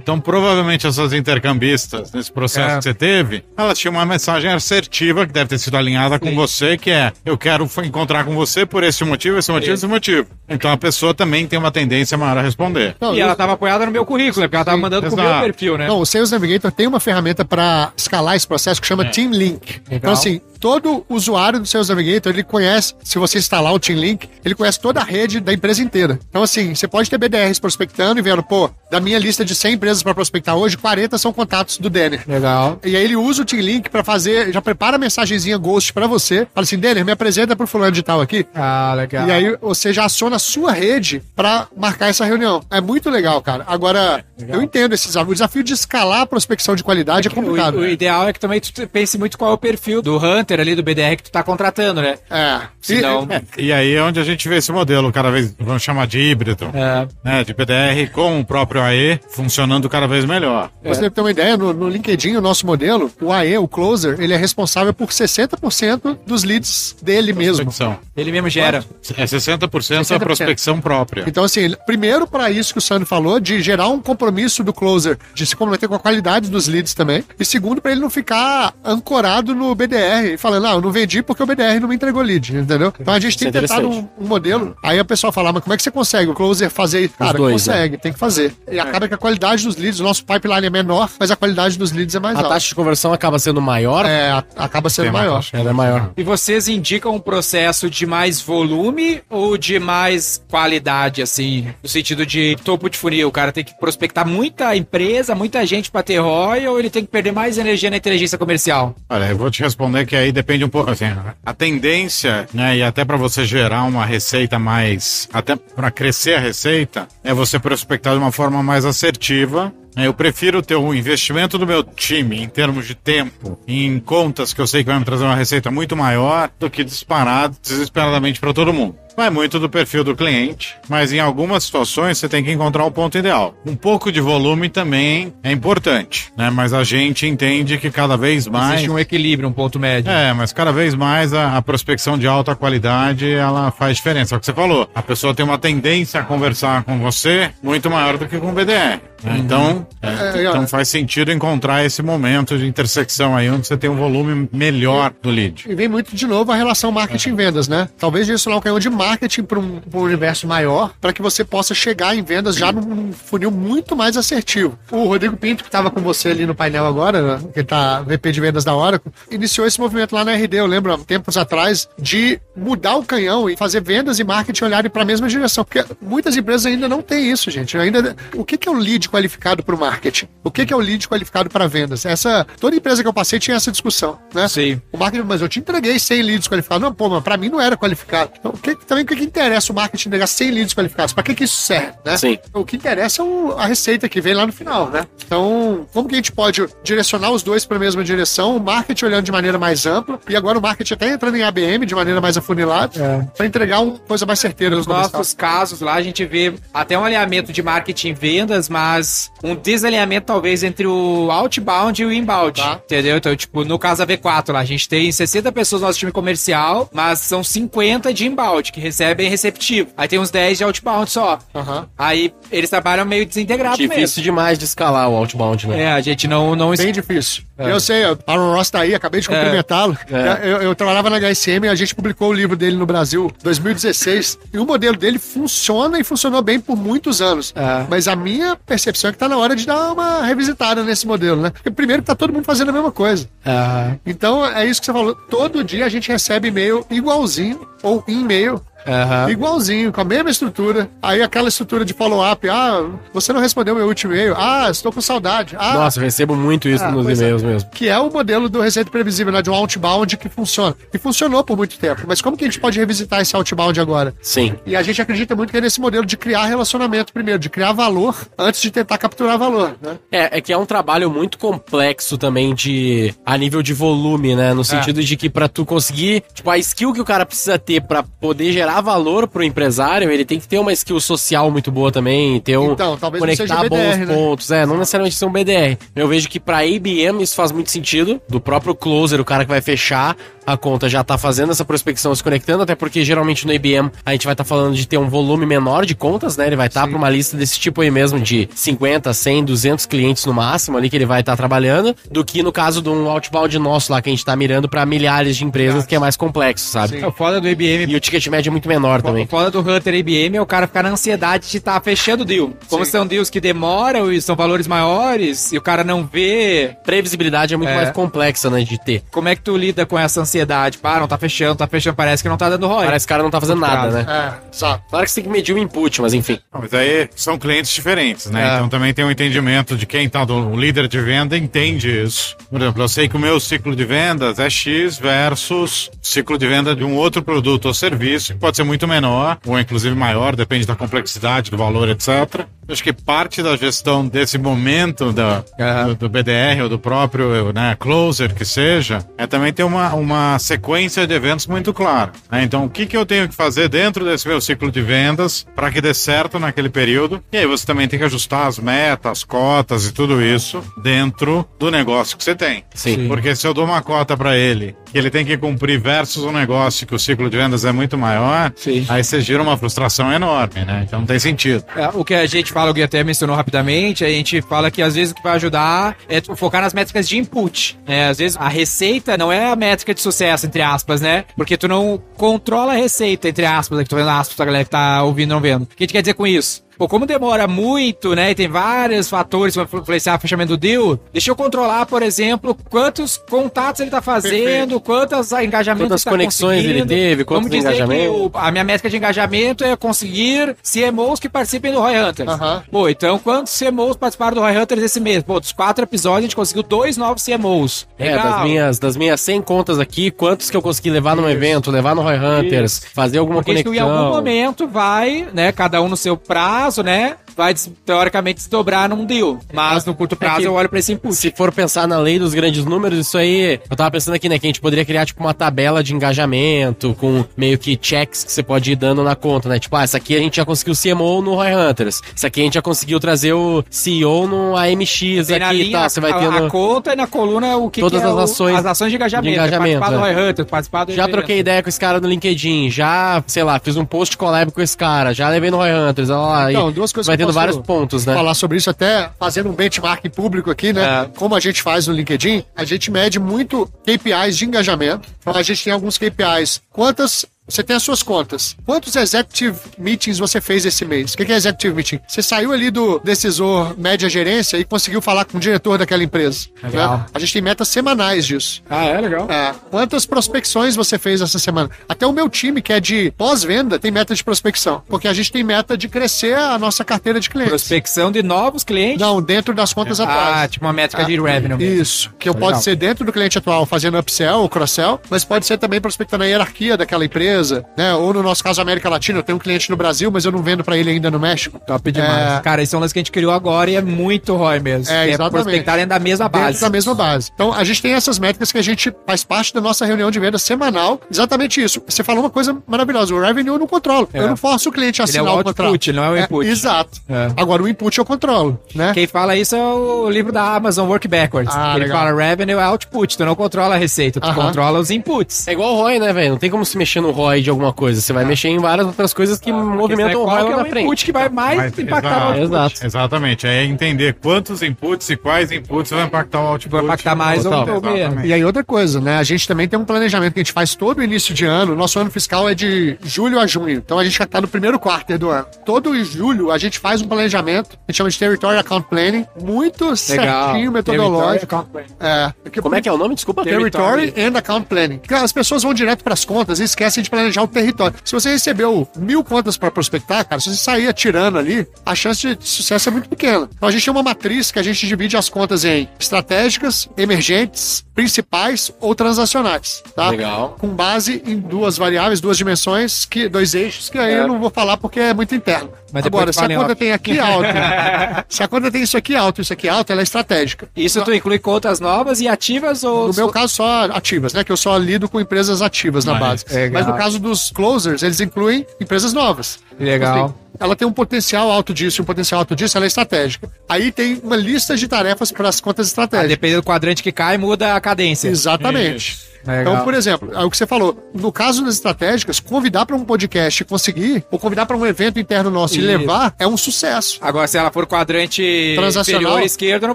Então, provavelmente, essas intercambistas, nesse processo É. que você teve, elas tinham uma mensagem assertiva que deve ter sido alinhada com você, que é: eu quero encontrar com você por esse motivo, esse motivo, esse motivo. Então, a pessoa também tem uma tendência maior a responder. Não, E eu- ela tava apoiada no meu currículo, né? Porque ela tava mandando pro meu exato. perfil, né? Não, o Sales Navigator tem uma ferramenta para escalar esse processo que chama Team Link. Então, assim, todo usuário do Sales Navigator, ele conhece, se você instalar o Team Link, ele conhece toda a rede da empresa inteira. Então, assim, você pode ter BDRs prospectando e vendo, pô, da minha lista de 100 empresas para prospectar hoje, 40 são contatos do Denner. Legal. E aí ele usa o Team Link para fazer, já prepara a mensagenzinha Ghost para você. Fala assim, Denner, me apresenta pro fulano de tal aqui. Ah, legal. E aí você já aciona a sua rede pra marcar essa reunião. É muito legal, cara. Agora, eu entendo esse desafio. O desafio de escalar a prospecção de qualidade é, complicado. O, o né? ideal é que também tu pense muito qual é o perfil do Hunter ali, do BDR que tu tá contratando, né? É. Senão- E- E aí é onde a gente vê esse modelo cada vez, vamos chamar de híbrido, É. né? De PDR com o próprio AE funcionando cada vez melhor. Você ter uma ideia, no, no LinkedIn, o nosso modelo, o AE, o Closer, ele é responsável por 60% dos leads dele mesmo. Prospecção. Ele mesmo gera. É 60%, 60%. a prospecção própria. Então, assim, primeiro para isso que o Sandro falou, de gerar um compromisso do closer, de se comprometer com a qualidade dos leads também. E segundo, para ele não ficar ancorado no BDR, falando, ah, eu não vendi porque o BDR não me entregou lead, entendeu? Então a gente tem Isso é tentado um, interessante. um modelo. Aí a pessoa fala, mas como é que você consegue o closer fazer? Cara, dois, né? consegue, tem que fazer. E acaba que a qualidade dos leads, o nosso pipeline é menor, mas a qualidade dos leads é mais A alta. taxa de conversão acaba sendo maior. É, a- acaba sendo Tem maior. Ela é maior. E vocês indicam um processo de mais volume ou de mais qualidade, assim? No sentido de topo de funil, o cara tem que prospectar muita empresa, muita gente pra ter ROI, ou ele tem que perder mais energia na inteligência comercial? Olha, eu vou te responder que aí depende um pouco, assim, a tendência, né, e até para você gerar uma receita mais, até para crescer a receita, é você prospectar de uma forma mais assertiva. né? Eu prefiro ter um investimento do meu time em termos de tempo, em contas que eu sei que vai me trazer uma receita muito maior, do que disparar desesperadamente para todo mundo. Vai muito do perfil do cliente, mas em algumas situações você tem que encontrar o ponto ideal. Um pouco de volume também é importante, né? Mas a gente entende que cada vez mais. Existe um equilíbrio, um ponto médio. É, mas cada vez mais a, a prospecção de alta qualidade ela faz diferença. É o que você falou. A pessoa tem uma tendência a conversar com você muito maior do que com o BDR. né? Então, é, É, então é. faz sentido encontrar esse momento de intersecção aí onde você tem um volume melhor do lead. E vem muito de novo a relação marketing-vendas, né? Talvez direcionar um canhão de marketing para um, um universo maior, para que você possa chegar em vendas já num, funil muito mais assertivo. O Rodrigo Pinto, que estava com você ali no painel agora, né? que tá VP de vendas da Oracle, iniciou esse movimento lá na RD, eu lembro, há tempos atrás, de mudar o canhão e fazer vendas e marketing olharem para a mesma direção. Porque muitas empresas ainda não têm isso, gente. Ainda, o que, que é o lead qualificado para o marketing? O que, que é o lead qualificado para vendas? Essa, toda empresa que eu passei tinha essa discussão, né? Sim. O marketing, mas eu te entreguei 100 leads qualificados. Não, pô, mas pra mim não era qualificado. Então, o que, também o que, que interessa o marketing entregar 100 leads qualificados? Pra que, que isso serve, né? Sim. O que interessa é o- a receita que vem lá no final, né? Então, como que a gente pode direcionar os dois para a mesma direção? O marketing olhando de maneira mais ampla e agora o marketing até entrando em ABM de maneira mais afunilada para entregar uma coisa mais certeira Nos comercial. nossos casos lá, a gente vê até um alinhamento de marketing e vendas, mas um desalinhamento talvez entre o outbound e o inbound. Tá. Entendeu? Então, tipo, no caso da V4 lá, a gente tem 60 pessoas no nosso time comercial, mas são 50 de inbound, que recebem receptivo. Aí tem uns 10 de outbound só. Aham. Aí eles trabalham meio desintegrados Difícil mesmo. demais de escalar o outbound, né? É, a gente não... não Bem difícil. Eu sei, o Aaron Ross tá aí, acabei de cumprimentá-lo. Eu, eu trabalhava na HSM e a gente publicou o livro dele no Brasil, 2016. E o modelo dele funciona e funcionou bem por muitos anos. É. Mas a minha percepção é que tá na hora de dar uma revisitada nesse modelo, né? Porque primeiro que tá todo mundo fazendo a mesma coisa. Ah, Então é isso que você falou. Todo dia a gente recebe e-mail igualzinho ou e-mail aham. Igualzinho, com a mesma estrutura. Aí aquela estrutura de follow-up. Ah, você não respondeu meu último e-mail. Ah, estou com saudade. Ah, Nossa, eu recebo muito isso Ah, nos é. e-mails mesmo. que é o modelo do Receita Previsível, né? De um outbound que funciona. E funcionou por muito tempo. Mas como que a gente pode revisitar esse outbound agora? Sim. E a gente acredita muito que é nesse modelo de criar relacionamento primeiro, de criar valor antes de tentar capturar valor, né? É, é que é um trabalho muito complexo também de a nível de volume, né? No sentido de que pra tu conseguir, tipo, a skill que o cara precisa ter pra poder gerar valor pro empresário, ele tem que ter uma skill social muito boa também, ter um Então, talvez não conectar BDR, bons né? pontos, é, não necessariamente ser um BDR. Eu vejo que pra ABM isso faz muito sentido, do próprio closer, o cara que vai fechar a conta já tá fazendo essa prospecção, se conectando, até porque geralmente no IBM a gente vai estar falando de ter um volume menor de contas, né? Ele vai estar pra uma lista desse tipo aí mesmo, de 50, 100, 200 clientes no máximo ali que ele vai estar trabalhando, do que no caso de um outbound nosso lá que a gente tá mirando pra milhares de empresas, que é mais complexo, sabe? É, O foda do IBM E o ticket médio é muito menor também. O foda do Hunter IBM é o cara ficar na ansiedade de estar fechando o deal. Como são deals que demoram e são valores maiores, e o cara não vê, Previsibilidade é muito É. mais complexa, né, de ter. como é que tu lida com essa ansiedade? Pá, não tá fechando, tá fechando, parece que não tá dando ROI. Parece que o cara não tá fazendo nada, né? É, exato. Claro que você tem que medir o input, mas enfim. Não, Mas aí são clientes diferentes, né? É. Então também tem um entendimento de quem tá do líder de venda entende isso. Por exemplo, eu sei que o meu ciclo de vendas é X versus ciclo de venda de um outro produto ou serviço, que pode ser muito menor, ou inclusive maior, depende da complexidade, do valor, etc. Eu Acho que parte da gestão desse momento da, Aham. do, do BDR ou do próprio né, closer que seja, é também ter uma, uma sequência de eventos muito clara. né? Então, o que, que eu tenho que fazer dentro desse meu ciclo de vendas para que dê certo naquele período? E aí você também tem que ajustar as metas, cotas e tudo isso dentro do negócio que você tem. Sim. Porque se eu dou uma cota para ele que ele tem que cumprir versus um negócio que o ciclo de vendas é muito maior, Sim. aí você gira uma frustração enorme, né? Então não tem sentido. É, o que a gente fala, o Gui até mencionou rapidamente, a gente fala que às vezes o que vai ajudar é tu focar nas métricas de input. Né? Às vezes a receita não é a métrica de sucesso, entre aspas, né? Porque tu não controla a receita, entre aspas, aqui tô vendo aspas pra galera que tá ouvindo não vendo. O que a gente quer dizer com isso? Pô, como demora muito, né? E tem vários fatores vão influenciar o fechamento do deal. Deixa eu controlar, por exemplo, quantos contatos ele tá fazendo, quantos engajamentos Quantas tá conexões ele teve, quantos Vamos dizer que engajamentos. o- a minha métrica de engajamento é conseguir CMOs que participem do Roy Hunters. Aham. Pô, então quantos CMOs participaram do Roy Hunters esse mês? Pô, dos quatro episódios a gente conseguiu dois novos CMOs. É, das minhas, das minhas 100 contas aqui, quantos que eu consegui levar num evento, levar no Roy Hunters, fazer alguma Porque isso em conexão. algum momento vai, né, cada um no seu prazo, né, vai teoricamente desdobrar num deal. Mas no curto prazo que- eu olho pra esse input. Se for pensar na lei dos grandes números, isso aí. Eu tava pensando aqui, né? Que a gente poderia criar, tipo, uma tabela de engajamento com meio que checks que você pode ir dando na conta, né? Tipo, ah, essa aqui a gente já conseguiu o CMO no Roy Hunters. Essa aqui a gente já conseguiu trazer o CEO no AMX Tem na aqui e tal. Você vai a, tendo. a conta e na coluna o que, Todas que é as o- ações as ações de engajamento. de engajamento, É participar do é. Roy Hunter, participar do Já evento. troquei ideia com esse cara no LinkedIn, já, sei lá, fiz um post collab com esse cara, já levei no Roy Hunters, olha lá. Então, duas coisas Vai que eu tendo posso vários pontos, né? falar sobre isso, até fazendo um benchmark público aqui, né? É. Como a gente faz no LinkedIn, a gente mede muito KPIs de engajamento. Então a gente tem alguns KPIs. Quantas. Você tem as suas contas. Quantos executive meetings você fez esse mês? O que é executive meeting? Você saiu ali do decisor média gerência e conseguiu falar com o diretor daquela empresa. Legal. né? A gente tem metas semanais disso. Ah, é legal. É, quantas prospecções você fez essa semana? Até o meu time, que é de pós-venda, tem meta de prospecção. Porque a gente tem meta de crescer a nossa carteira de clientes. Prospecção de novos clientes. Não, dentro das contas Ah, atuais. tipo uma métrica de revenue. mesmo. Isso, que eu Legal. pode ser dentro do cliente atual fazendo upsell ou cross-sell, mas pode ser também prospectando a hierarquia daquela empresa, né? Ou no nosso caso, América Latina, eu tenho um cliente no Brasil, mas eu não vendo pra ele ainda no México. Top demais. É. Cara, esse é um lance que a gente criou agora e é muito ROI mesmo. É, Que exatamente. prospectar dentro da mesma Dentro base. da mesma base. Então, a gente tem essas métricas que a gente faz parte da nossa reunião de venda semanal. Exatamente isso. Você falou uma coisa maravilhosa. O revenue eu não controlo. É. Eu não forço o cliente a Ele é assinar o o contrato. output, ele não é o input. exato. É. Agora, o input eu controlo, né? Quem fala isso é o livro da Amazon Work Backwards. Ah, ele legal. fala revenue é output, tu não controla a receita, tu Aham. controla os inputs. É igual o ROI, né, velho? Não tem como se mexer no ROI de alguma coisa. Você vai mexer em várias outras coisas que movimentam o qual ROI é lá o na frente. input que vai mais Mas, impactar exato, no output. Exato. Exatamente. É entender quantos inputs e quais inputs vão impactar o output. Vai impactar mais ou, menos. E aí, outra coisa, né? A gente também tem um planejamento que a gente faz todo início de ano. Nosso ano fiscal é de julho a junho. Então a gente já tá no primeiro quarto do ano. Todo julho a gente faz um planejamento, a gente chama de Territory Account Planning, muito certinho, metodológico. É, Como é que é o nome? Desculpa. Territory and Account Planning. As pessoas vão direto para as contas e esquecem de planejar o território. Se você recebeu mil contas para prospectar, cara, se você sair atirando ali, a chance de sucesso é muito pequena. Então a gente tem uma matriz que a gente divide as contas em estratégicas, emergentes, principais ou transacionais, tá? Legal. Com base em duas variáveis, duas dimensões, que dois eixos que aí eu não vou falar porque é muito interno. Mas Agora, se a conta off. tem aqui alto, se a conta tem isso aqui alto, isso aqui alto, ela é estratégica. Isso tu inclui contas novas e ativas ou... No meu caso, só ativas, né? Que eu só lido com empresas ativas na Mas, base. legal. Mas no caso dos closers, eles incluem empresas novas. Legal. Assim, ela tem um potencial alto disso e um potencial alto disso, ela é estratégica. Aí tem uma lista de tarefas para as contas Ah, estratégicas. dependendo do quadrante que cai, muda a cadência. Exatamente. Legal. Então, por exemplo, é o que você falou. No caso das estratégicas, convidar para um podcast e conseguir, ou convidar para um evento interno nosso e Isso. levar, é um sucesso. Agora, se ela for quadrante inferior esquerdo, eu não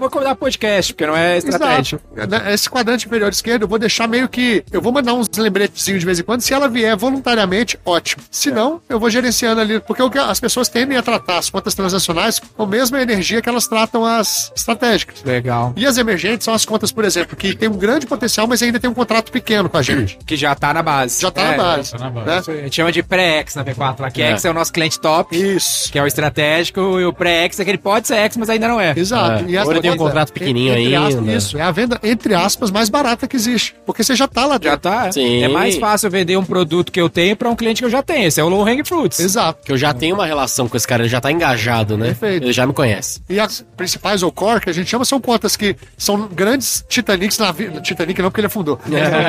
vou convidar podcast, porque não é estratégico. Exato. Esse quadrante inferior esquerdo, eu vou deixar meio que. Eu vou mandar uns lembretezinhos de vez em quando. Se ela vier voluntariamente, ótimo. Se não, eu vou gerenciando ali. Porque o que as pessoas tendem a tratar as contas transacionais com a mesma energia que elas tratam as estratégicas. Legal. E as emergentes são as contas, por exemplo, que tem um grande potencial, mas ainda tem um contrato pequeno com a gente. Que já tá na base. Já tá É, na base. tá na base. né? aí. A gente chama de pré-X na V4 lá, que É. X é o nosso cliente top, Isso. que é o estratégico, e o pré-X é que ele pode ser X, mas ainda não é. Exato. É. E ele tem um contrato pequenininho aspas, ainda. Isso. É a venda, entre aspas, mais barata que existe. Porque você já tá lá dentro. Já tá. Sim. É mais fácil vender um produto que eu tenho pra um cliente que eu já tenho. Esse é o low hang fruits. Exato. Que eu já tenho uma relação com esse cara, ele já tá engajado, né? Perfeito. Ele já me conhece. E as principais, ou core, que a gente chama, são contas que são grandes Titanics na vida. Titanic não, porque ele afundou.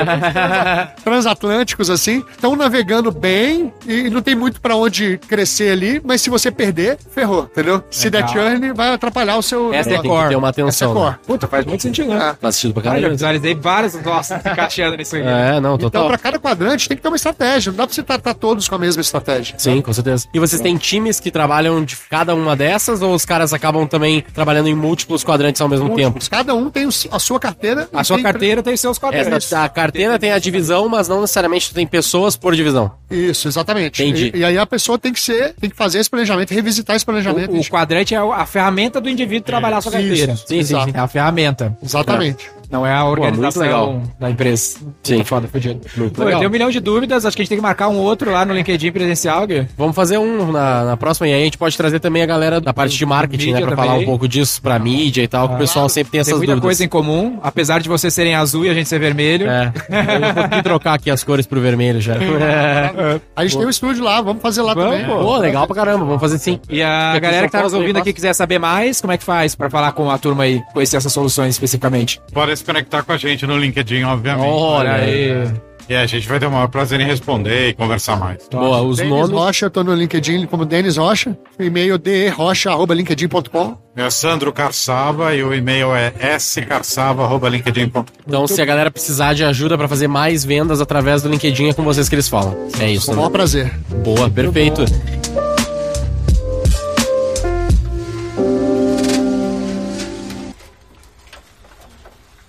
Transatlânticos, assim, estão navegando bem e não tem muito pra onde crescer ali, mas se você perder, ferrou, entendeu? Se der churn, vai atrapalhar o seu. Essa é tem que core. ter uma Essa é atenção. core. né? Puta, faz muito sentido, né? Faz sentido pra Cara, eu caralho. visualizei vários nossa, encaixando nisso aí. É, não, Então, total. pra cada quadrante, tem que ter uma estratégia. Não dá pra você tratar todos com a mesma estratégia. Sim, com certeza. E vocês têm times que trabalham de cada uma dessas ou os caras acabam também trabalhando em múltiplos quadrantes ao mesmo tempo? Múltiplos. Cada um tem a sua carteira. A sua tem- carteira tem seus quadrantes. Essa, a carteira tem a divisão, mas não necessariamente tu tem pessoas por divisão. Isso, exatamente. Entendi. E, e aí a pessoa tem que ser, tem que fazer esse planejamento, revisitar esse planejamento. O, o quadrante é a ferramenta do indivíduo trabalhar a sua carteira. Isso, Sim, sim, sim. É a ferramenta. Exatamente. Não é a organização legal. da empresa. Sim. Puta Foda, fudido. Muito Pô, eu legal. tenho um milhão de dúvidas, acho que a gente tem que marcar um outro lá no LinkedIn presencial, Gui. Vamos fazer um na, na próxima e aí a gente pode trazer também a galera da parte de marketing, né? Pra falar também. um pouco disso pra mídia e tal, que o pessoal sempre tem Tem essas muita dúvidas. coisa em comum, apesar de vocês serem azul e a gente ser vermelho. É, eu vou ter que trocar aqui as cores pro vermelho já. É. A gente tem um estúdio lá, vamos fazer lá Vamos, também. pô. Pô, legal pra caramba, vamos fazer sim. E a galera que tá nos ouvindo aqui quiser saber mais, como é que faz pra falar com a turma aí, conhecer essas soluções especificamente? Pode se conectar com a gente no LinkedIn, obviamente. Olha aí. E a gente vai ter o maior prazer em responder e conversar mais. Boa, os Denis nomes. Rocha, tô no LinkedIn como Denis Rocha. E-mail derrocha.linkedin.com. É Sandro Carçava e o e-mail é scarçava.linkedin.com. Então, se a galera precisar de ajuda pra fazer mais vendas através do LinkedIn, é com vocês que eles falam. É isso, Com o né? maior prazer. Boa, perfeito.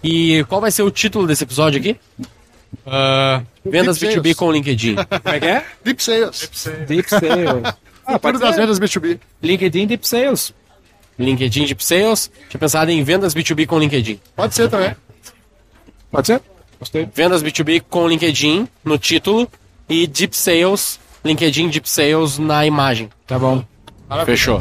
E qual vai ser o título desse episódio aqui? Vendas Deep B2B Sales. com LinkedIn. Como é que é? Deep Sales. Deep Sales. Ah, pode Tudo das vendas B2B. LinkedIn Deep Sales. LinkedIn Deep Sales. Tinha pensado em vendas B2B com LinkedIn. Pode ser também. Pode ser? Gostei. Vendas B2B com LinkedIn no título e Deep Sales, LinkedIn Deep Sales na imagem. Tá bom. Fechou.